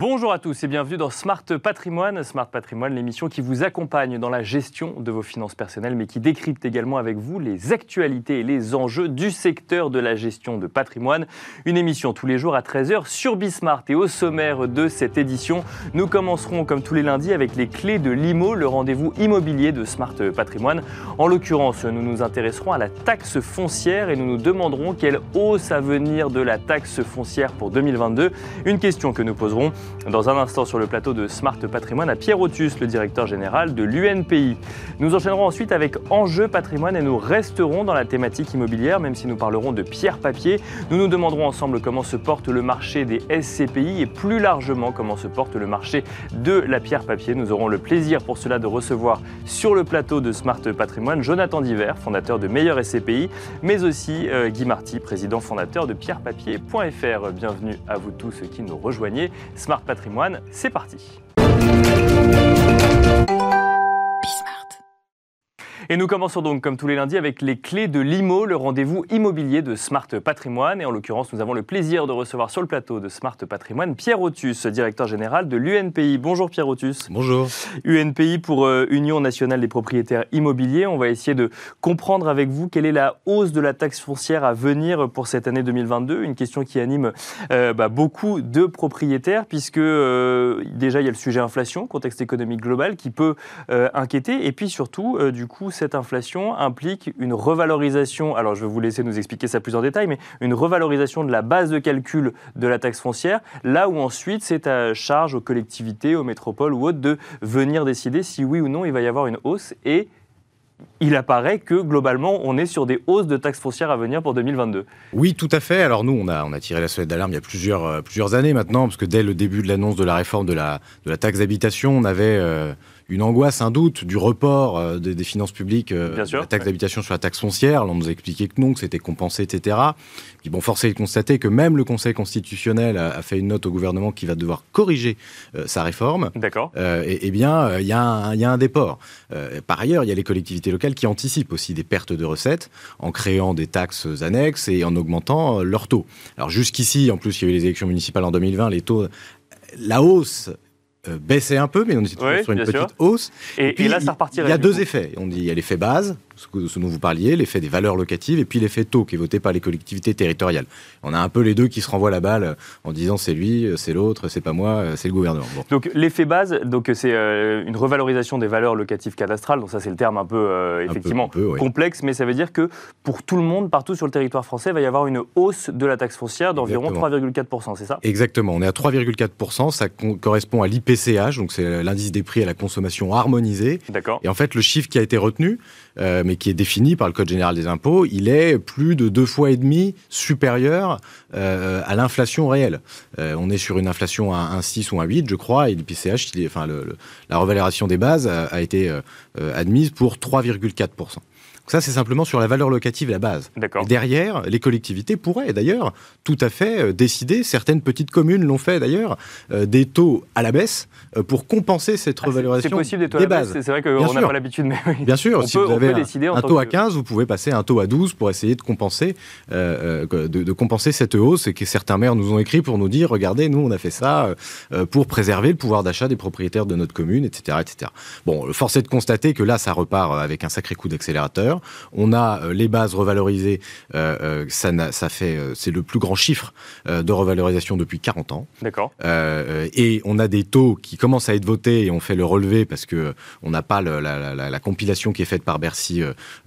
Bonjour à tous et bienvenue dans Smart Patrimoine. Smart Patrimoine, l'émission qui vous accompagne dans la gestion de vos finances personnelles, mais qui décrypte également avec vous les actualités et les enjeux du secteur de la gestion de patrimoine. Une émission tous les jours à 13h sur Bismart. Et au sommaire de cette édition, nous commencerons comme tous les lundis avec les clés de l'IMO, le rendez-vous immobilier de Smart Patrimoine. En l'occurrence, nous nous intéresserons à la taxe foncière et nous nous demanderons quelle hausse à venir de la taxe foncière pour 2022. Une question que nous poserons dans un instant sur le plateau de Smart Patrimoine à Pierre Otus, le directeur général de l'UNPI. Nous enchaînerons ensuite avec Enjeu Patrimoine et nous resterons dans la thématique immobilière, même si nous parlerons de pierre papier. Nous nous demanderons ensemble comment se porte le marché des SCPI et plus largement comment se porte le marché de la pierre papier. Nous aurons le plaisir pour cela de recevoir sur le plateau de Smart Patrimoine Jonathan Diver, fondateur de Meilleur SCPI, mais aussi euh, Guy Marty, président fondateur de pierrepapier.fr. Bienvenue à vous tous qui nous rejoignez. Smart Patrimoine, c'est parti. Et nous commençons donc, comme tous les lundis, avec les clés de l'IMO, le rendez-vous immobilier de Smart Patrimoine. Et en l'occurrence, nous avons le plaisir de recevoir sur le plateau de Smart Patrimoine Pierre Otus, directeur général de l'UNPI. Bonjour Pierre Otus. Bonjour. UNPI pour euh, Union nationale des propriétaires immobiliers. On va essayer de comprendre avec vous quelle est la hausse de la taxe foncière à venir pour cette année 2022. Une question qui anime euh, bah, beaucoup de propriétaires, puisque euh, déjà il y a le sujet inflation, contexte économique global, qui peut inquiéter. Et puis surtout, du coup, cette inflation implique une revalorisation, alors je vais vous laisser nous expliquer ça plus en détail, mais une revalorisation de la base de calcul de la taxe foncière, là où ensuite c'est à charge aux collectivités, aux métropoles ou autres de venir décider si oui ou non il va y avoir une hausse et il apparaît que globalement, on est sur des hausses de taxes foncières à venir pour 2022. Oui, tout à fait. Alors nous, on a, tiré la sonnette d'alarme il y a plusieurs, euh, plusieurs années maintenant, parce que dès le début de l'annonce de la réforme de la, de la taxe d'habitation, on avait... Euh, une angoisse, un doute du report euh, des, finances publiques, euh, la taxe d'habitation sur la taxe foncière. on nous a expliqué que non, que c'était compensé, etc. Puis bon, force est de constater que même le Conseil constitutionnel a, fait une note au gouvernement qui va devoir corriger euh, sa réforme. D'accord. et, eh bien, il y, a un déport. par ailleurs, il y a les collectivités locales qui anticipent aussi des pertes de recettes en créant des taxes annexes et en augmentant leurs taux. Alors jusqu'ici, en plus, il y a eu les élections municipales en 2020, les taux la hausse euh, baissait un peu, mais on était toujours sur une petite hausse. Et, puis, là, ça repartirait. Il y a deux effets. On dit il y a l'effet base, ce, dont vous parliez, l'effet des valeurs locatives, et puis l'effet taux qui est voté par les collectivités territoriales. On a un peu les deux qui se renvoient la balle en disant c'est lui, c'est l'autre, c'est pas moi, c'est le gouvernement. Donc l'effet base, donc c'est euh, une revalorisation des valeurs locatives cadastrales. Donc ça c'est le terme un peu euh, effectivement complexe, mais ça veut dire que pour tout le monde, partout sur le territoire français, il va y avoir une hausse de la taxe foncière d'environ 3,4%, c'est ça? Exactement. On est à 3,4%. Ça correspond à l'IPCH, donc c'est l'indice des prix à la consommation harmonisée. D'accord. Et en fait, le chiffre qui a été retenu, euh, mais qui est défini par le Code général des impôts, il est plus de deux fois et demi supérieur euh, à l'inflation réelle. Euh, on est sur une inflation à 1,6 ou 1,8, je crois, et l'IPCH, enfin, la revalorisation des bases a, été admise pour 3,4%. Ça, c'est simplement sur la valeur locative, la base. Derrière, les collectivités pourraient d'ailleurs tout à fait euh, décider, certaines petites communes l'ont fait d'ailleurs, euh, des taux à la baisse euh, pour compenser cette ah, revalorisation C'est possible des taux à la baisse, c'est vrai qu'on n'a pas l'habitude, mais Bien sûr, si vous avez un, taux à 15, vous pouvez passer un taux à 12 pour essayer de compenser, de, compenser cette hausse et que certains maires nous ont écrit pour nous dire, regardez, nous on a fait ça pour préserver le pouvoir d'achat des propriétaires de notre commune, etc., etc. Bon, force est de constater que là, ça repart avec un sacré coup d'accélérateur. On a euh, les bases revalorisées, euh, euh, ça, ça fait, c'est le plus grand chiffre de revalorisation depuis 40 ans. D'accord. et on a des taux qui commencent à être votés et on fait le relevé parce que on n'a pas la, compilation qui est faite par Bercy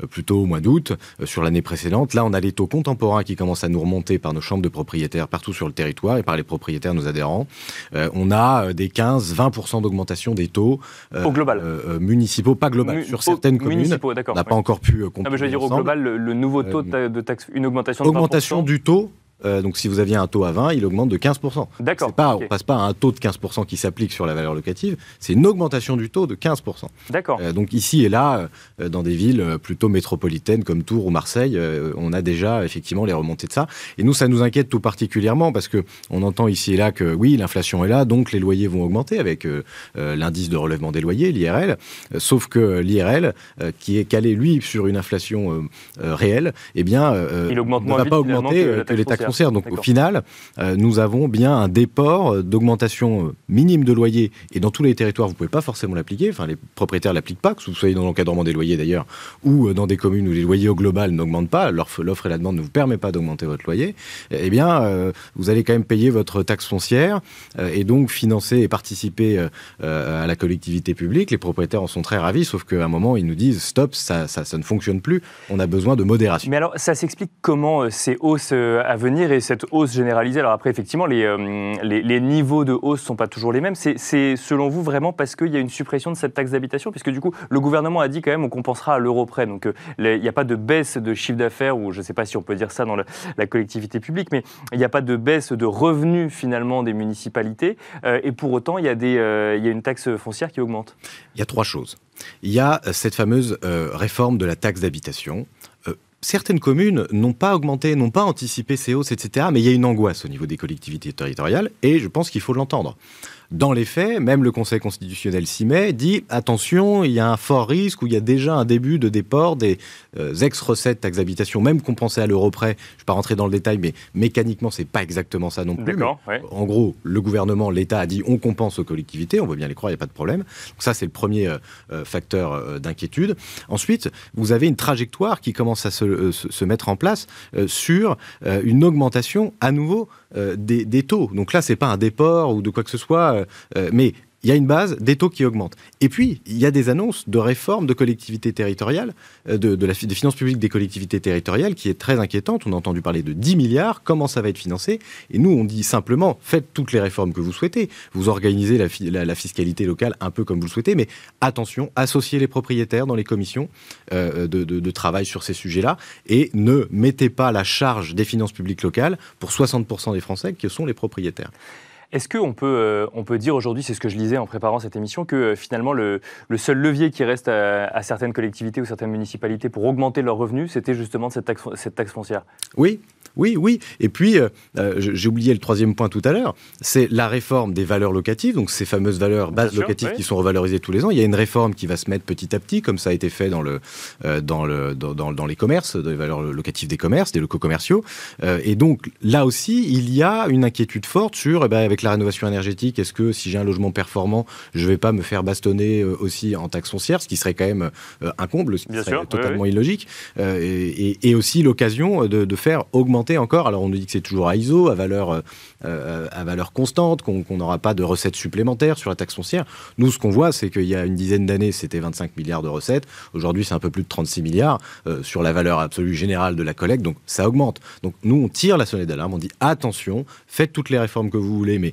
plutôt au mois d'août sur l'année précédente. Là, on a les taux contemporains qui commencent à nous remonter par nos chambres de propriétaires partout sur le territoire et par les propriétaires, nos adhérents. on a des 15-20% d'augmentation des taux au global. municipaux, pas global, sur certaines communes. On n'a pas encore pu euh, non, mais je veux dire au global, le, nouveau taux de taxe, une augmentation de Augmentation du taux euh, donc si vous aviez un taux à 20, il augmente de 15%. D'accord. Pas, On ne passe pas à un taux de 15% qui s'applique sur la valeur locative, c'est une augmentation du taux de 15%. D'accord. Euh, donc ici et là, euh, dans des villes plutôt métropolitaines comme Tours ou Marseille, on a déjà effectivement les remontées de ça. Et nous, ça nous inquiète tout particulièrement parce que on entend ici et là que oui, l'inflation est là, donc les loyers vont augmenter avec l'indice de relèvement des loyers, l'IRL. sauf que l'IRL, qui est calé lui sur une inflation réelle, eh bien, il ne va pas augmenter que, les taxes foncière. Donc au final, nous avons bien un déport d'augmentation minime de loyer et dans tous les territoires, vous ne pouvez pas forcément l'appliquer. Enfin, les propriétaires l'appliquent pas, que vous soyez dans l'encadrement des loyers d'ailleurs, ou dans des communes où les loyers au global n'augmentent pas, l'offre et la demande ne vous permet pas d'augmenter votre loyer. Eh bien, vous allez quand même payer votre taxe foncière et donc financer et participer à la collectivité publique. Les propriétaires en sont très ravis, sauf qu'à un moment, ils nous disent stop, ça, ça, ça, ne fonctionne plus, on a besoin de modération. Mais alors, ça s'explique comment euh, ces hausses euh, à venir et cette hausse généralisée Alors après, effectivement, les, euh, les, niveaux de hausse ne sont pas toujours les mêmes. C'est selon vous vraiment parce qu'il y a une suppression de cette taxe d'habitation? Puisque du coup, le gouvernement a dit quand même on compensera à l'euro près. Donc il n'y a pas de baisse de chiffre d'affaires, ou je ne sais pas si on peut dire ça dans la collectivité publique, mais il n'y a pas de baisse de revenus finalement des municipalités. et pour autant, il y, a y a une taxe foncière qui augmente. Il y a trois choses. Il y a euh, cette fameuse euh, réforme de la taxe d'habitation. Certaines communes n'ont pas augmenté, n'ont pas anticipé ces hausses, etc. Mais il y a une angoisse au niveau des collectivités territoriales et je pense qu'il faut l'entendre. Dans les faits, même le Conseil constitutionnel s'y met, dit attention, il y a un fort risque où il y a déjà un début de déport des euh, ex-recettes taxes d'habitation, même compensées à l'euro près. Je ne vais pas rentrer dans le détail, mais mécaniquement, c'est pas exactement ça non plus. En gros, le gouvernement, l'État a dit on compense aux collectivités, on veut bien les croire, il n'y a pas de problème. Donc ça, c'est le premier euh, euh, facteur d'inquiétude. Ensuite, vous avez une trajectoire qui commence à se, se mettre en place sur une augmentation à nouveau des, des, taux. Donc là, c'est pas un déport ou de quoi que ce soit euh, euh, mais il y a une base, des taux qui augmentent. Et puis, il y a des annonces de réforme de collectivités territoriales, euh, de, des finances publiques des collectivités territoriales, qui est très inquiétante. On a entendu parler de 10 milliards, comment ça va être financé? Et nous, on dit simplement, faites toutes les réformes que vous souhaitez. Vous organisez la, fiscalité locale un peu comme vous le souhaitez, mais attention, associez les propriétaires dans les commissions de, de travail sur ces sujets-là, et ne mettez pas la charge des finances publiques locales pour 60% des Français qui sont les propriétaires. Est-ce qu'on peut, euh, on peut dire aujourd'hui, c'est ce que je lisais en préparant cette émission, que euh, finalement le, seul levier qui reste à, certaines collectivités ou certaines municipalités pour augmenter leurs revenus, c'était justement cette taxe, cette taxe foncière? Oui, oui, oui. Et puis, euh, j'ai oublié le troisième point tout à l'heure, c'est la réforme des valeurs locatives, donc ces fameuses valeurs bases locatives qui sont revalorisées tous les ans. Il y a une réforme qui va se mettre petit à petit, comme ça a été fait dans, le, dans, le, dans, dans, les commerces, dans les valeurs locatives des commerces, des locaux commerciaux. et donc, là aussi, il y a une inquiétude forte sur, eh ben, avec la rénovation énergétique, est-ce que si j'ai un logement performant, je ne vais pas me faire bastonner euh, aussi en taxe foncière, ce qui serait quand même euh, un comble, ce qui serait totalement illogique, euh, et, aussi l'occasion de, faire augmenter encore, alors on nous dit que c'est toujours à ISO, à valeur, à valeur constante, qu'on n'aura pas de recettes supplémentaires sur la taxe foncière. Nous, ce qu'on voit, c'est qu'il y a une dizaine d'années, c'était 25 milliards de recettes, aujourd'hui c'est un peu plus de 36 milliards sur la valeur absolue générale de la collecte, donc ça augmente. Donc nous, on tire la sonnette d'alarme, on dit attention, faites toutes les réformes que vous voulez, mais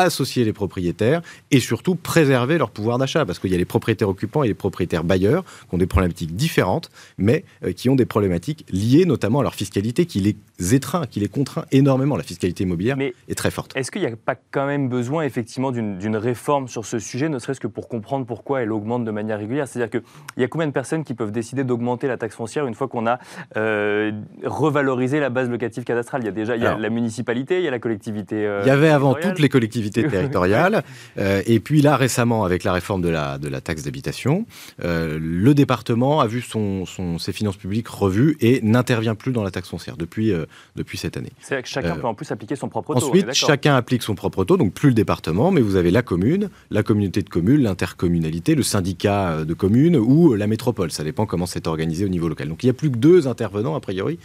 associer les propriétaires et surtout préserver leur pouvoir d'achat parce qu'il y a les propriétaires occupants et les propriétaires bailleurs qui ont des problématiques différentes mais euh, qui ont des problématiques liées notamment à leur fiscalité qui les étreint, qui les contraint énormément. La fiscalité immobilière est très forte. Est-ce qu'il n'y a pas quand même besoin effectivement d'une réforme sur ce sujet, ne serait-ce que pour comprendre pourquoi elle augmente de manière régulière? C'est-à-dire qu'il y a combien de personnes qui peuvent décider d'augmenter la taxe foncière une fois qu'on a euh, revalorisé la base locative cadastrale? Il y a déjà il y a la municipalité, il y a la collectivité. Euh, il y avait avant toutes les collectivités territoriale. Euh, et puis là, récemment, avec la réforme de la, de la taxe d'habitation, euh, le département a vu son, ses finances publiques revues et n'intervient plus dans la taxe foncière depuis, euh, depuis cette année. C'est que chacun peut en plus appliquer son propre taux. Ensuite, chacun applique son propre taux, donc plus le département, mais vous avez la commune, la communauté de communes, l'intercommunalité, le syndicat de communes ou la métropole. Ça dépend comment c'est organisé au niveau local. Donc il n'y a plus que deux intervenants, a priori,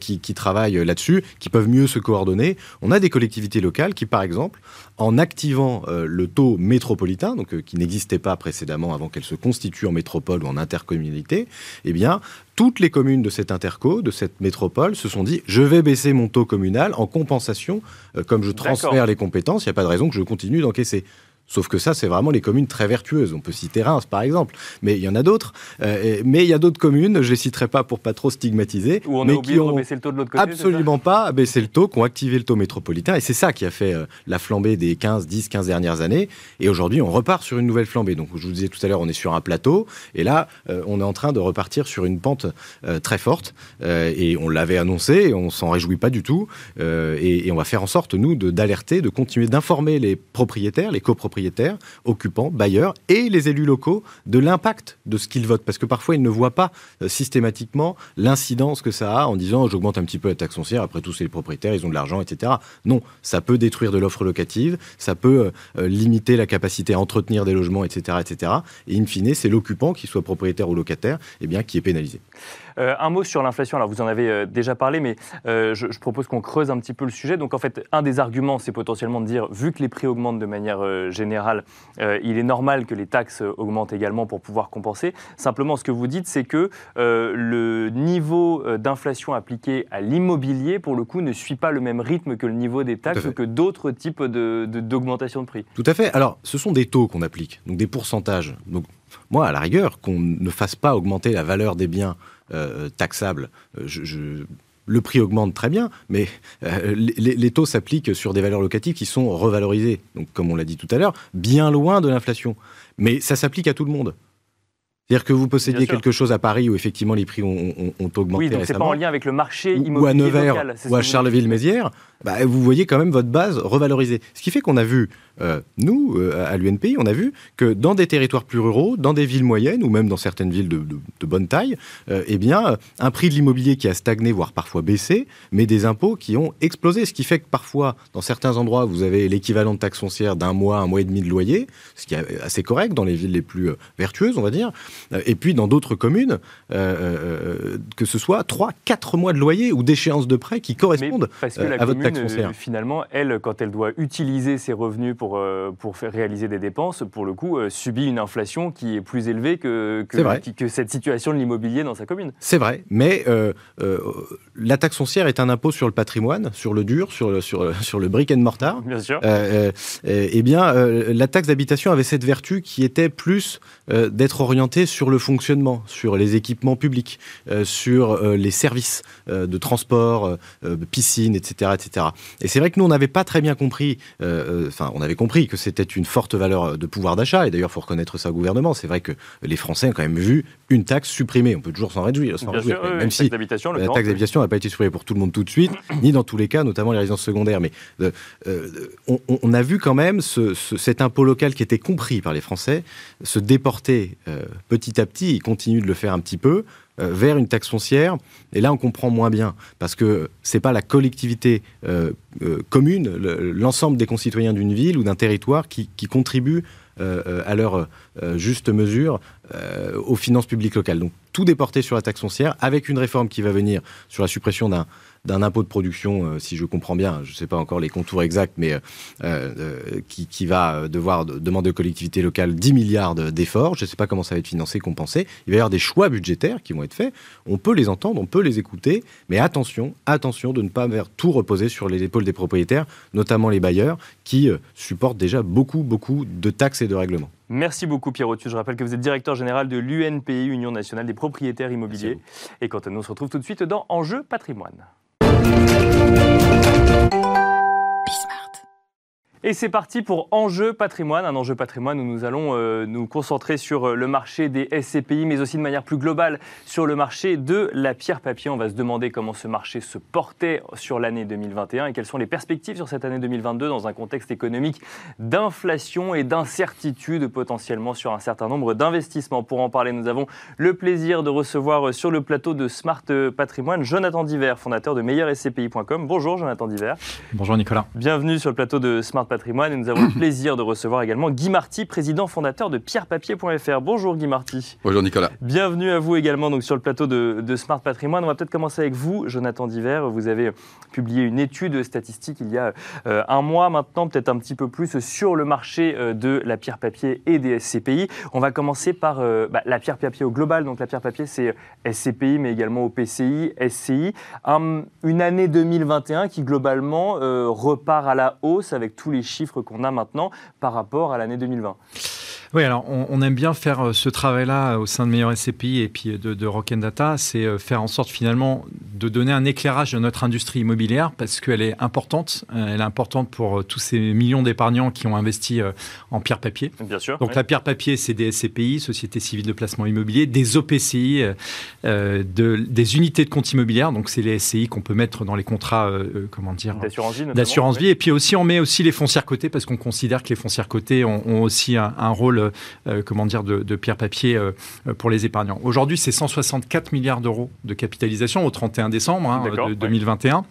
qui, qui travaillent là-dessus, qui peuvent mieux se coordonner. On a des collectivités locales qui, par exemple, en activant euh, le taux métropolitain, donc euh, qui n'existait pas précédemment avant qu'elle se constitue en métropole ou en intercommunalité, eh bien, toutes les communes de cette interco, de cette métropole, se sont dit je vais baisser mon taux communal en compensation, euh, comme je transfère les compétences, il n'y a pas de raison que je continue d'encaisser. Sauf que ça, c'est vraiment les communes très vertueuses. On peut citer Reims, par exemple, mais il y en a d'autres. Euh, mais il y a d'autres communes, je ne les citerai pas pour pas trop stigmatiser, Où on mais qui ont le taux de l'autre côté, absolument pas baissé le taux, qui ont activé le taux métropolitain. Et c'est ça qui a fait euh, la flambée des 15, 10, 15 dernières années. Et aujourd'hui, on repart sur une nouvelle flambée. Donc, je vous disais tout à l'heure, on est sur un plateau. Et là, euh, on est en train de repartir sur une pente très forte. et on l'avait annoncé, on s'en réjouit pas du tout. Et, et, on va faire en sorte, nous, d'alerter, de, de continuer d'informer les propriétaires, les copropriétaires, propriétaires, occupants, bailleurs et les élus locaux de l'impact de ce qu'ils votent. Parce que parfois, ils ne voient pas euh, systématiquement l'incidence que ça a en disant j'augmente un petit peu la taxe foncière, après tout, c'est les propriétaires, ils ont de l'argent, etc. Non, ça peut détruire de l'offre locative, ça peut euh, limiter la capacité à entretenir des logements, etc. etc. et in fine, c'est l'occupant, qu'il soit propriétaire ou locataire, eh qui est pénalisé. Euh, un mot sur l'inflation. Alors, vous en avez euh, déjà parlé, mais euh, je, propose qu'on creuse un petit peu le sujet. Donc, en fait, un des arguments, c'est potentiellement de dire, vu que les prix augmentent de manière générale, il est normal que les taxes augmentent également pour pouvoir compenser. Simplement, ce que vous dites, c'est que le niveau d'inflation appliqué à l'immobilier, pour le coup, ne suit pas le même rythme que le niveau des taxes ou que d'autres types d'augmentation de, de prix. Tout à fait. Alors, ce sont des taux qu'on applique, donc des pourcentages. Donc, moi, à la rigueur, qu'on ne fasse pas augmenter la valeur des biens euh, taxables, euh, le prix augmente très bien, mais euh, les, taux s'appliquent sur des valeurs locatives qui sont revalorisées, donc comme on l'a dit tout à l'heure, bien loin de l'inflation. Mais ça s'applique à tout le monde. C'est-à-dire que vous possédiez quelque chose à Paris où effectivement les prix ont, augmenté. Oui, donc c'est pas en lien avec le marché immobilier ou à Nevers ou à Charleville-Mézières. Bah, vous voyez quand même votre base revalorisée. Ce qui fait qu'on a vu, euh, nous, euh, à l'UNPI, on a vu que dans des territoires plus ruraux, dans des villes moyennes ou même dans certaines villes de, bonne taille, euh, eh bien, un prix de l'immobilier qui a stagné, voire parfois baissé, mais des impôts qui ont explosé. Ce qui fait que parfois, dans certains endroits, vous avez l'équivalent de taxe foncière d'un mois, un mois et demi de loyer, ce qui est assez correct dans les villes les plus vertueuses, on va dire. Et puis dans d'autres communes, que ce soit 3, 4 mois de loyer ou d'échéance de prêt qui correspondent à votre taxe euh, finalement, elle, quand elle doit utiliser ses revenus pour, euh, pour faire réaliser des dépenses, pour le coup, euh, subit une inflation qui est plus élevée que, que, que cette situation de l'immobilier dans sa commune. C'est vrai, mais la taxe foncière est un impôt sur le patrimoine, sur le dur, sur le, sur, sur le brick and mortar. Bien sûr. eh bien, la taxe d'habitation avait cette vertu qui était plus d'être orientée sur le fonctionnement, sur les équipements publics, sur les services de transport, piscine, etc., etc. Et c'est vrai que nous, on n'avait pas très bien compris, euh, euh, enfin, on avait compris que c'était une forte valeur de pouvoir d'achat, et d'ailleurs, il faut reconnaître ça au gouvernement. C'est vrai que les Français ont quand même vu une taxe supprimée. On peut toujours s'en réjouir, même si la taxe d'habitation n'a pas été supprimée pour tout le monde tout de suite, ni dans tous les cas, notamment les résidences secondaires. Mais euh, on, a vu quand même cet impôt local qui était compris par les Français se déporter petit à petit. Il continue de le faire un petit peu. Euh, vers une taxe foncière. Et là, on comprend moins bien, parce que c'est pas la collectivité euh, euh, commune, l'ensemble des concitoyens d'une ville ou d'un territoire qui, qui contribue à leur juste mesure aux finances publiques locales. Donc tout déporté sur la taxe foncière, avec une réforme qui va venir sur la suppression d'un d'un impôt de production, euh, si je comprends bien, je ne sais pas encore les contours exacts, mais euh, euh, qui, va devoir demander aux collectivités locales 10 milliards d'efforts. Je ne sais pas comment ça va être financé, compensé. Il va y avoir des choix budgétaires qui vont être faits. On peut les entendre, on peut les écouter, mais attention, attention de ne pas faire tout reposer sur les épaules des propriétaires, notamment les bailleurs, qui supportent déjà beaucoup, beaucoup de taxes et de règlements. Merci beaucoup Pierre Autu. Je rappelle que vous êtes directeur général de l'UNPI, Union nationale des propriétaires immobiliers. Et quant à nous, on se retrouve tout de suite dans Enjeu patrimoine. Música Et c'est parti pour Enjeu patrimoine, un enjeu patrimoine où nous allons euh, nous concentrer sur euh, le marché des SCPI, mais aussi de manière plus globale sur le marché de la pierre papier. On va se demander comment ce marché se portait sur l'année 2021 et quelles sont les perspectives sur cette année 2022 dans un contexte économique d'inflation et d'incertitude potentiellement sur un certain nombre d'investissements. Pour en parler, nous avons le plaisir de recevoir sur le plateau de Smart Patrimoine Jonathan Diver, fondateur de meilleurscpi.com. Bonjour Jonathan Diver. Bonjour Nicolas. Bienvenue sur le plateau de Smart Patrimoine patrimoine. Et nous avons le plaisir de recevoir également Guy Marty, président fondateur de pierrepapier.fr. Bonjour Guy Marty. Bonjour Nicolas. Bienvenue à vous également donc, sur le plateau de, Smart Patrimoine. On va peut-être commencer avec vous, Jonathan Diver. Vous avez publié une étude statistique il y a euh, un mois maintenant, peut-être un petit peu plus, sur le marché euh, de la pierre papier et des SCPI. On va commencer par euh, bah, la pierre papier au global. Donc la pierre papier, c'est SCPI, mais également au PCI, SCI. une année 2021 qui globalement repart à la hausse avec tous les chiffres qu'on a maintenant par rapport à l'année 2020 oui, alors on, aime bien faire euh, ce travail-là au sein de Meilleur SCPI et puis de, de Rock Data, c'est euh, faire en sorte finalement de donner un éclairage de notre industrie immobilière parce qu'elle est importante. Elle est importante pour tous ces millions d'épargnants qui ont investi en pierre papier. Bien sûr. Donc la pierre papier, c'est des SCPI, Société Civile de Placement Immobilier, des OPCI, de, des unités de compte immobilière. Donc c'est les SCI qu'on peut mettre dans les contrats, comment dire, d'assurance vie. D'assurance vie. Et puis aussi, on met aussi les foncières cotées parce qu'on considère que les foncières cotées ont, aussi un, rôle, comment dire, de, de pierre papier pour les épargnants. Aujourd'hui, c'est 164 milliards d'euros de capitalisation au 31 décembre hein, de 2021.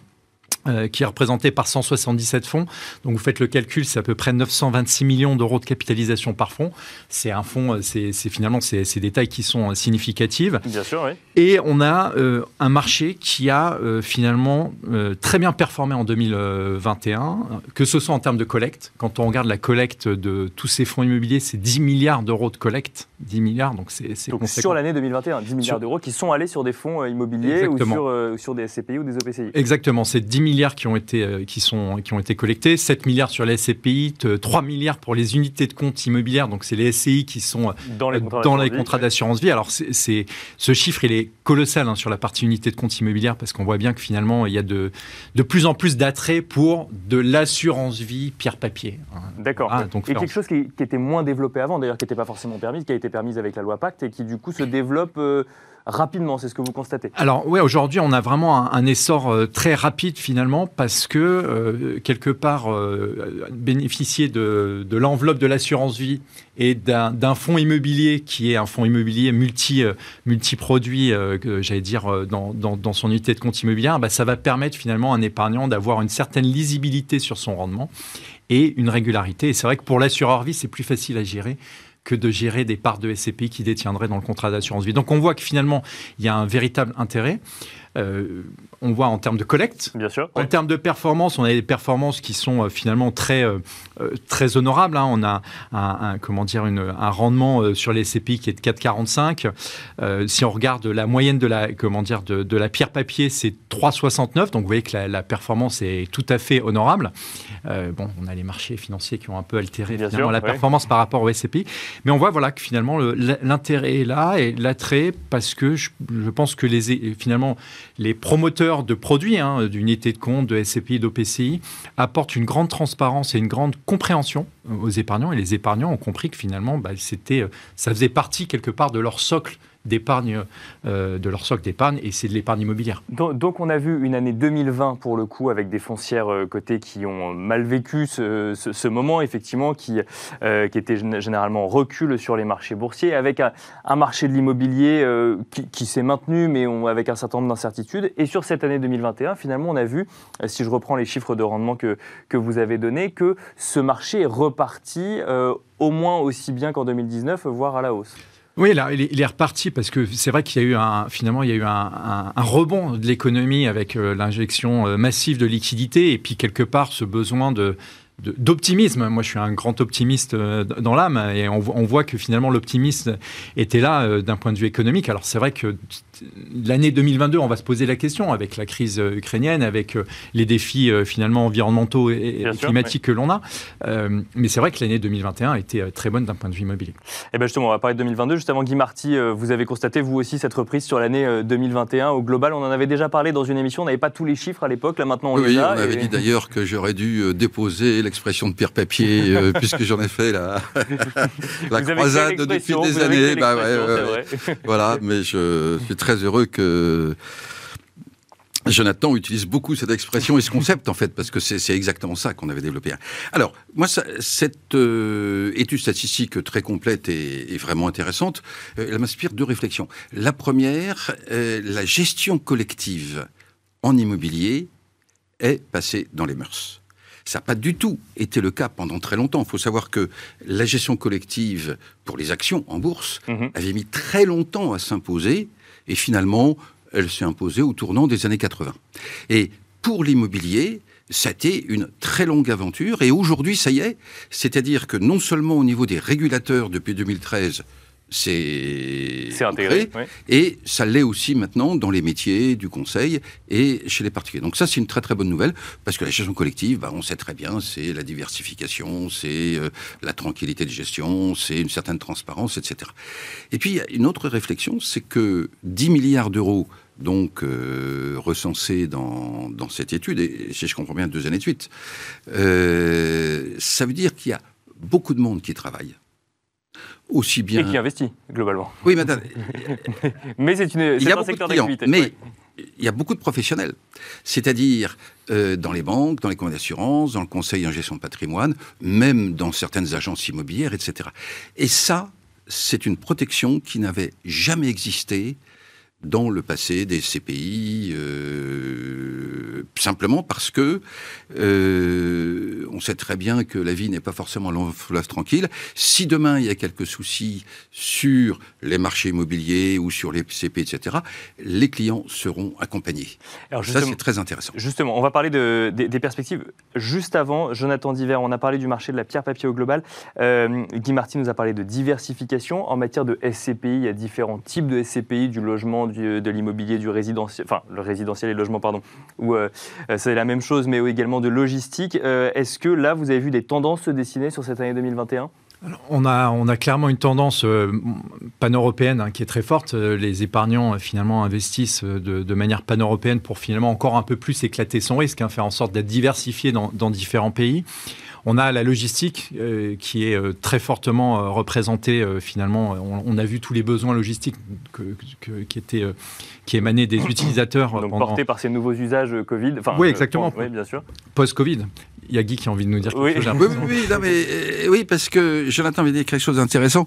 Euh, qui est représenté par 177 fonds. Donc vous faites le calcul, c'est à peu près 926 millions d'euros de capitalisation par fonds. C'est un fonds, euh, c'est finalement c'est des tailles qui sont euh, significatives. Bien sûr, oui. Et on a un marché qui a finalement très bien performé en 2021, que ce soit en termes de collecte. Quand on regarde la collecte de tous ces fonds immobiliers, c'est 10 milliards d'euros de collecte. 10 milliards, donc c'est sur l'année 2021, 10 milliards d'euros qui sont allés sur des fonds immobiliers ou sur, sur, des SCPI ou des OPCI. Exactement, c'est 10 milliards milliards qui ont été, euh, qui sont, qui ont été collectés, 7 milliards sur les SCPI, 3 milliards pour les unités de compte immobilières, donc c'est les SCI qui sont euh, dans les contrats, contrats d'assurance vie. Alors c'est, ce chiffre, il est colossal hein, sur la partie unité de compte immobilière parce qu'on voit bien que finalement, il y a de, de plus en plus d'attrait pour de l'assurance vie pierre-papier. Hein. D'accord. Ah, donc et quelque chose qui, était moins développé avant, d'ailleurs, qui n'était pas forcément permis, qui a été permise avec la loi Pacte et qui du coup se développe... Euh, rapidement, c'est ce que vous constatez Alors oui, aujourd'hui, on a vraiment un, essor euh, très rapide finalement parce que euh, quelque part, euh, bénéficier de, l'enveloppe de l'assurance vie et d'un fonds immobilier qui est un fonds immobilier multi, multi-produit, j'allais dire, dans, son unité de compte immobilier, bah, ça va permettre finalement à un épargnant d'avoir une certaine lisibilité sur son rendement et une régularité. Et c'est vrai que pour l'assureur vie, c'est plus facile à gérer que de gérer des parts de SCPI qui détiendraient dans le contrat d'assurance vie. Donc on voit que finalement, il y a un véritable intérêt. Euh, on voit en termes de collecte. Bien sûr. En termes de performance, on a des performances qui sont euh, finalement très, euh, très honorables. Hein. On a un, comment dire, une, un rendement sur les SCPI qui est de 4,45. si on regarde la moyenne de la, comment dire, de, la pierre papier, c'est 3,69. Donc vous voyez que la, performance est tout à fait honorable. bon, on a les marchés financiers qui ont un peu altéré finalement, la performance par rapport au SCPI. Mais on voit voilà, que finalement l'intérêt est là et l'attrait parce que je, je pense que les, finalement les promoteurs de produits, hein, d'unités de compte, de SCPI, d'OPCI, apportent une grande transparence et une grande compréhension aux épargnants. Et les épargnants ont compris que finalement, bah, c'était, ça faisait partie quelque part de leur socle d'épargne, euh, de leur socle d'épargne, et c'est de l'épargne immobilière. Donc, on a vu une année 2020 pour le coup, avec des foncières euh, cotées qui ont mal vécu ce, moment, effectivement, qui, euh, qui était généralement recul sur les marchés boursiers, avec un, marché de l'immobilier qui, s'est maintenu, mais avec un certain nombre d'incertitudes. Et sur cette année 2021, finalement, on a vu, si je reprends les chiffres de rendement que, que vous avez donnés, que ce marché est reparti au moins aussi bien qu'en 2019, voire à la hausse. Oui, là, il est, reparti parce que c'est vrai qu'il y a eu un, finalement, il y a eu un, rebond de l'économie avec euh, l'injection euh, massive de liquidités et puis quelque part ce besoin de d'optimisme. Moi, je suis un grand optimiste euh, dans l'âme et on, voit que finalement l'optimisme était là d'un point de vue économique. Alors c'est vrai que l'année 2022, on va se poser la question avec la crise euh, ukrainienne, avec euh, les défis euh, finalement environnementaux et, climatiques que l'on a. mais c'est vrai que l'année 2021 a été très bonne d'un point de vue immobilier. Et eh bien justement, on va parler de 2022. Justement, Guy Marty, vous avez constaté vous aussi cette reprise sur l'année 2021 au global. On en avait déjà parlé dans une émission. On n'avait pas tous les chiffres à l'époque. Là maintenant, on oui, les a. On avait dit d'ailleurs que j'aurais dû déposer l'expression de pierre-papier puisque j'en ai fait la, la croisade depuis des années. Bah voilà, mais je suis très heureux que Jonathan utilise beaucoup cette expression et ce concept, en fait, parce que c'est exactement ça qu'on avait développé. Alors, moi, cette euh, étude statistique très complète et, vraiment intéressante, euh, elle m'inspire deux réflexions. La première, euh, la gestion collective en immobilier est passée dans les mœurs. Ça n'a pas du tout été le cas pendant très longtemps. Il faut savoir que la gestion collective pour les actions en bourse mhm. avait mis très longtemps à s'imposer et finalement, elle s'est imposée au tournant des années 80. Et pour l'immobilier, c'était une très longue aventure. Et aujourd'hui, ça y est, c'est-à-dire que non seulement au niveau des régulateurs depuis 2013, c'est intégré. Et ça l'est aussi maintenant dans les métiers du conseil et chez les particuliers. Donc ça, c'est une très très bonne nouvelle parce que la gestion collective, bah, on sait très bien, c'est la diversification, c'est euh, la tranquillité de gestion, c'est une certaine transparence, etc. Et puis, une autre réflexion, c'est que 10 milliards d'euros donc euh, recensés dans, dans, cette étude, et si je comprends bien, deux années de suite. Euh, ça veut dire qu'il y a beaucoup de monde qui travaille. Aussi bien... Et qui investit, globalement. Oui, madame. mais c'est un secteur d'activité. Mais il y a beaucoup de professionnels. C'est-à-dire euh, dans les banques, dans les compagnies d'assurance, dans le conseil en gestion de patrimoine, même dans certaines agences immobilières, etc. Et ça, c'est une protection qui n'avait jamais existé dans le passé des CPI, euh, simplement parce que euh, on sait très bien que la vie n'est pas forcément long fleuve tranquille. Si demain il y a quelques soucis sur les marchés immobiliers ou sur les CP, etc., les clients seront accompagnés. Alors Ça, c'est très intéressant. Justement, on va parler de, des, perspectives. Juste avant, Jonathan Diver, on a parlé du marché de la pierre-papier au global. Euh, Guy Martin nous a parlé de diversification. En matière de SCPI, il y a différents types de SCPI, du logement, de l'immobilier, du résidentiel, enfin le résidentiel et le logement, pardon, où euh, euh, c'est la même chose, mais également de logistique. Euh, est-ce que là, vous avez vu des tendances se dessiner sur cette année 2021 on a, on a clairement une tendance pan-européenne hein, qui est très forte. Les épargnants finalement investissent de, manière pan-européenne pour finalement encore un peu plus éclater son risque, hein, faire en sorte d'être diversifié dans, dans différents pays. On a la logistique euh, qui est euh, très fortement euh, représentée finalement. On, a vu tous les besoins logistiques qui étaient qui émanaient des utilisateurs. Donc portés par ces nouveaux usages Covid. oui, exactement. oui, bien sûr. Post-Covid. Il y a Guy qui a envie de nous dire quelque chose. Oui, oui, oui, mais, oui, parce que Jonathan avait dit quelque chose d'intéressant.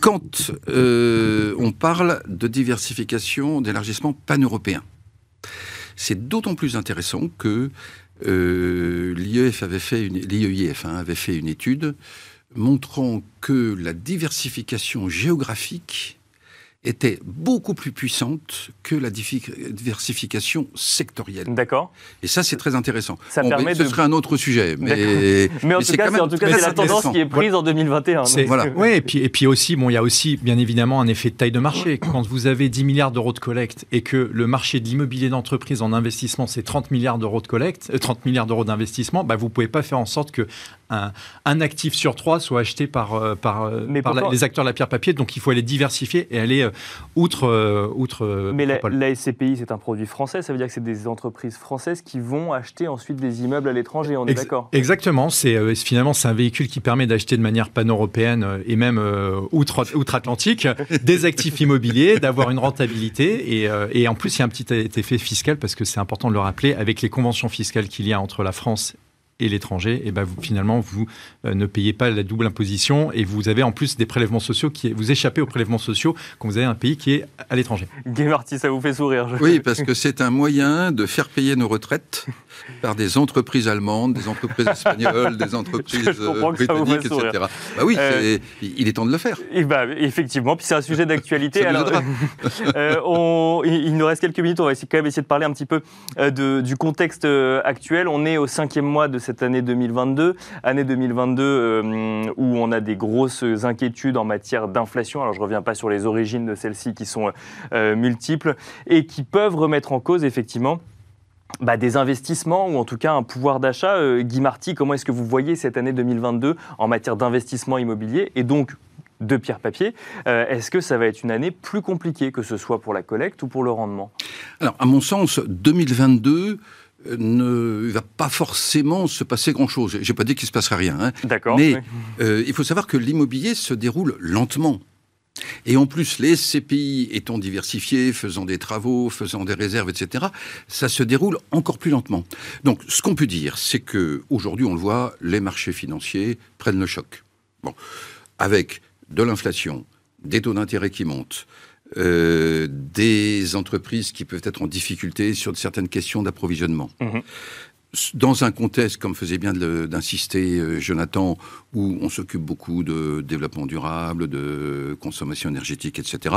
Quand on parle de diversification, d'élargissement pan-européen, c'est d'autant plus intéressant que euh, l'IEF avait fait une, l'IEIF hein, avait fait une étude montrant que la diversification géographique était beaucoup plus puissante que la diversification sectorielle. D'accord. Et ça, c'est très intéressant. Ça permet ce serait un autre sujet. Mais, mais en tout cas, c'est la tendance qui est prise en 2021. Voilà. Oui, et puis, et puis aussi, bon, il y a aussi, bien évidemment, un effet de taille de marché. Quand vous avez 10 milliards d'euros de collecte et que le marché de l'immobilier d'entreprise en investissement, c'est 30 milliards d'euros de collecte, 30 euh, milliards d'euros d'investissement, bah, vous ne pouvez pas faire en sorte que un, actif sur trois soit acheté par, euh, par, euh, les acteurs de la pierre papier. Donc il faut aller diversifier et aller euh, outre, outre. Mais la, SCPI, c'est un produit français. Ça veut dire que c'est des entreprises françaises qui vont acheter ensuite des immeubles à l'étranger. On est d'accord? Exactement. C'est finalement c'est un véhicule qui permet d'acheter de manière pan-européenne et même outre, outre-Atlantique des actifs immobiliers, d'avoir une rentabilité et, et en plus il y a un petit effet fiscal parce que c'est important de le rappeler avec les conventions fiscales qu'il y a entre la France et l'étranger, et eh ben vous, finalement, vous euh, ne payez pas la double imposition et vous avez en plus des prélèvements sociaux qui vous échappez aux prélèvements sociaux quand vous avez un pays qui est à l'étranger. Gay Marty, ça vous fait sourire. Oui, parce que c'est un moyen de faire payer nos retraites par des entreprises allemandes, des entreprises espagnoles, des entreprises britanniques, etc. Bah oui, euh, il est temps de le faire. Et bah, effectivement, puis c'est un sujet d'actualité. Alors, euh, on, il nous reste quelques minutes, on va essayer, quand même essayer de parler un petit peu de, du contexte actuel. On est au cinquième mois de cette année 2022, année 2022 euh, où on a des grosses inquiétudes en matière d'inflation. Alors je ne reviens pas sur les origines de celles-ci qui sont euh, multiples et qui peuvent remettre en cause effectivement bah, des investissements ou en tout cas un pouvoir d'achat. Euh, Guy Marty, comment est-ce que vous voyez cette année 2022 en matière d'investissement immobilier et donc de pierre-papier Est-ce que ça va être une année plus compliquée, que ce soit pour la collecte ou pour le rendement? Alors, à mon sens, 2022 ne va pas forcément se passer grand-chose. J'ai pas dit qu'il se passerait rien. Hein. D'accord. Mais euh, il faut savoir que l'immobilier se déroule lentement. Et en plus, les SCPI étant diversifiés, faisant des travaux, faisant des réserves, etc., ça se déroule encore plus lentement. Donc, ce qu'on peut dire, c'est que aujourd'hui, on le voit, les marchés financiers prennent le choc. Bon, avec de l'inflation, des taux d'intérêt qui montent, euh, des entreprises qui peuvent être en difficulté sur certaines questions d'approvisionnement. Mhm. Dans un contexte, comme faisait bien d'insister euh, Jonathan, où on s'occupe beaucoup de développement durable, de consommation énergétique, etc.,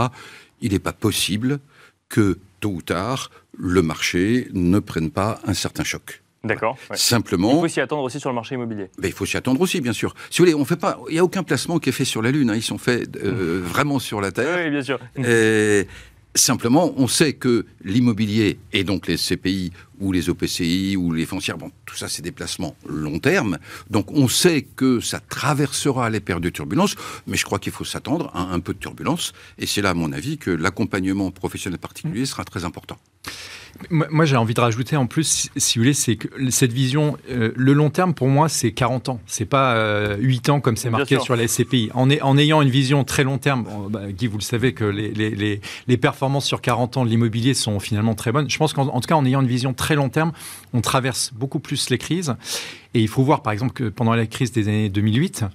il n'est pas possible que, tôt ou tard, le marché ne prenne pas un certain choc. D'accord. Simplement. Il faut s'y attendre aussi sur le marché immobilier. Ben, il faut s'y attendre aussi, bien sûr. Si vous voulez, on fait pas. Il n'y a aucun placement qui est fait sur la Lune. Hein. Ils sont faits euh, vraiment sur la Terre. Oui, bien sûr. Et simplement, on sait que l'immobilier et donc les CPI ou les OPCI ou les foncières, bon, tout ça, c'est des placements long terme. Donc, on sait que ça traversera les périodes de turbulence, mais je crois qu'il faut s'attendre à un peu de turbulence. Et c'est là, à mon avis, que l'accompagnement professionnel particulier sera très important. Moi, j'ai envie de rajouter en plus, si vous voulez, c'est que cette vision, euh, le long terme, pour moi, c'est 40 ans. C'est pas euh, 8 ans comme c'est marqué sur la SCPI. En, en, ayant une vision très long terme, bah, Guy, vous le savez que les, les, les, performances sur 40 ans de l'immobilier sont finalement très bonnes. Je pense qu'en tout cas, en ayant une vision très long terme, on traverse beaucoup plus les crises. Et il faut voir, par exemple, que pendant la crise des années 2008,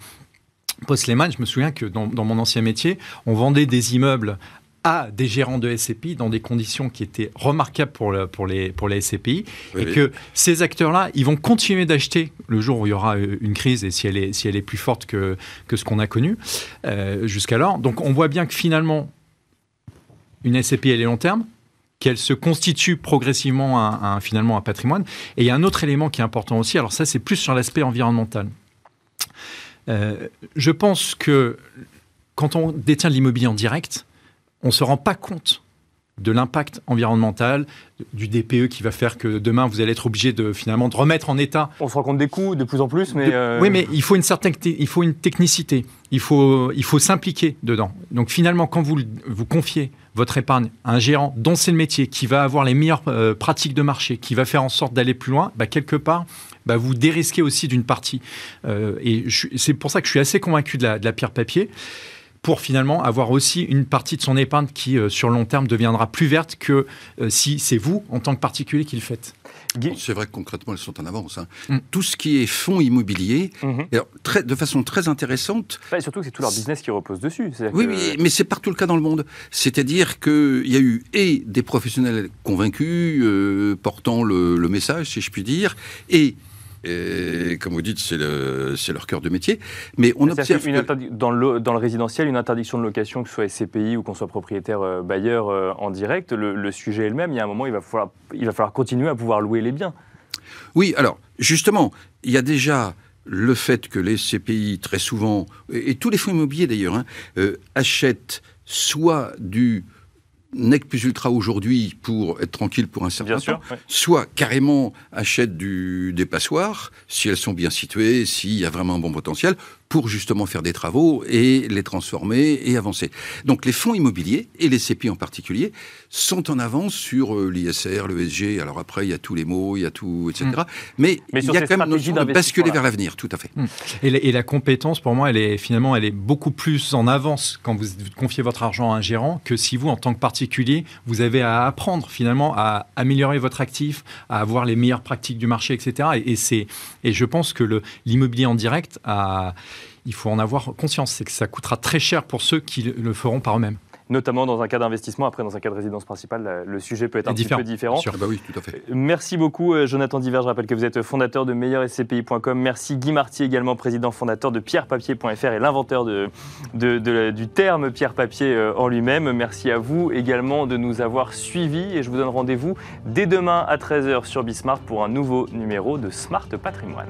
Post-Lehman, je me souviens que dans, dans, mon ancien métier, on vendait des immeubles à des gérants de SCPI dans des conditions qui étaient remarquables pour, pour, les, pour les SCPI et que ces acteurs-là, ils vont continuer d'acheter le jour où il y aura euh, une crise et si elle est, si elle est plus forte que, que ce qu'on a connu euh, jusqu'alors. Donc on voit bien que finalement, une SCPI, elle est long terme, qu'elle se constitue progressivement un, finalement un patrimoine. Et il y a un autre élément qui est important aussi, alors ça c'est plus sur l'aspect environnemental. Euh, je pense que quand on détient l'immobilier en direct, on ne se rend pas compte de l'impact environnemental, du DPE qui va faire que demain vous allez être obligé de finalement de remettre en état. On se rend compte des coûts de plus en plus, mais euh, oui, mais il faut une certaine, il faut une technicité, il faut, il faut s'impliquer dedans. Donc finalement, quand vous vous confiez votre épargne à un gérant dont c'est le métier, qui va avoir les meilleures euh, pratiques de marché, qui va faire en sorte d'aller plus loin, bah, quelque part, bah, vous dérisquez aussi d'une partie. Euh, et c'est pour ça que je suis assez convaincu de la, de la pierre papier pour finalement avoir aussi une partie de son épargne qui, euh, sur long terme, deviendra plus verte que euh, si c'est vous, en tant que particulier, qui le faites. C'est vrai que concrètement, elles sont en avance. Hein. Mm. Tout ce qui est fonds immobiliers, mm-hmm. très, de façon très intéressante. et surtout que c'est tout leur business qui repose dessus. Oui, mais c'est partout le cas dans le monde. C'est-à-dire qu'il y a eu et des professionnels convaincus, euh, portant le, le, message, si je puis dire, et et comme vous dites, c'est le, leur cœur de métier. Mais on observe dans, le, dans le résidentiel, une interdiction de location, que ce soit SCPI ou qu'on soit propriétaire euh, bailleur euh, en direct, le, sujet est le même. Il y a un moment, il va, falloir, il va falloir continuer à pouvoir louer les biens. Oui, alors justement, il y a déjà le fait que les SCPI, très souvent, et, tous les fonds immobiliers d'ailleurs, hein, euh, achètent soit du nec plus ultra aujourd'hui pour être tranquille pour un certain temps, soit carrément achète du, des passoires, si elles sont bien situées, s'il y a vraiment un bon potentiel, pour justement faire des travaux et les transformer et avancer. Donc les fonds immobiliers, et les CPI en particulier, sont en avance sur euh, l'ISR, l'ESG, alors après il y a tous les mots, il y a tout, etc. Mm. Mais, il y a quand même notion de basculer vers l'avenir, tout à fait. Mm. Et, la, compétence, pour moi, elle est finalement, elle est beaucoup plus en avance quand vous confiez votre argent à un gérant que si vous, en tant que particulier, vous avez à apprendre finalement à améliorer votre actif, à avoir les meilleures pratiques du marché, etc. Et, et, et je pense que l'immobilier en direct a il faut en avoir conscience. C'est que ça coûtera très cher pour ceux qui le feront par eux-mêmes notamment dans un cas d'investissement. Après, dans un cas de résidence principale, le sujet peut être un petit peu différent. Ah bah oui, tout à fait. Merci beaucoup, euh, Jonathan Diver. Je rappelle que vous êtes fondateur de meilleurscpi.com. Merci Guy Martier, également président fondateur de pierrepapier.fr et l'inventeur de, du terme pierre papier euh, en lui-même. Merci à vous également de nous avoir suivis et je vous donne rendez-vous dès demain à 13h sur Bismart pour un nouveau numéro de Smart Patrimoine.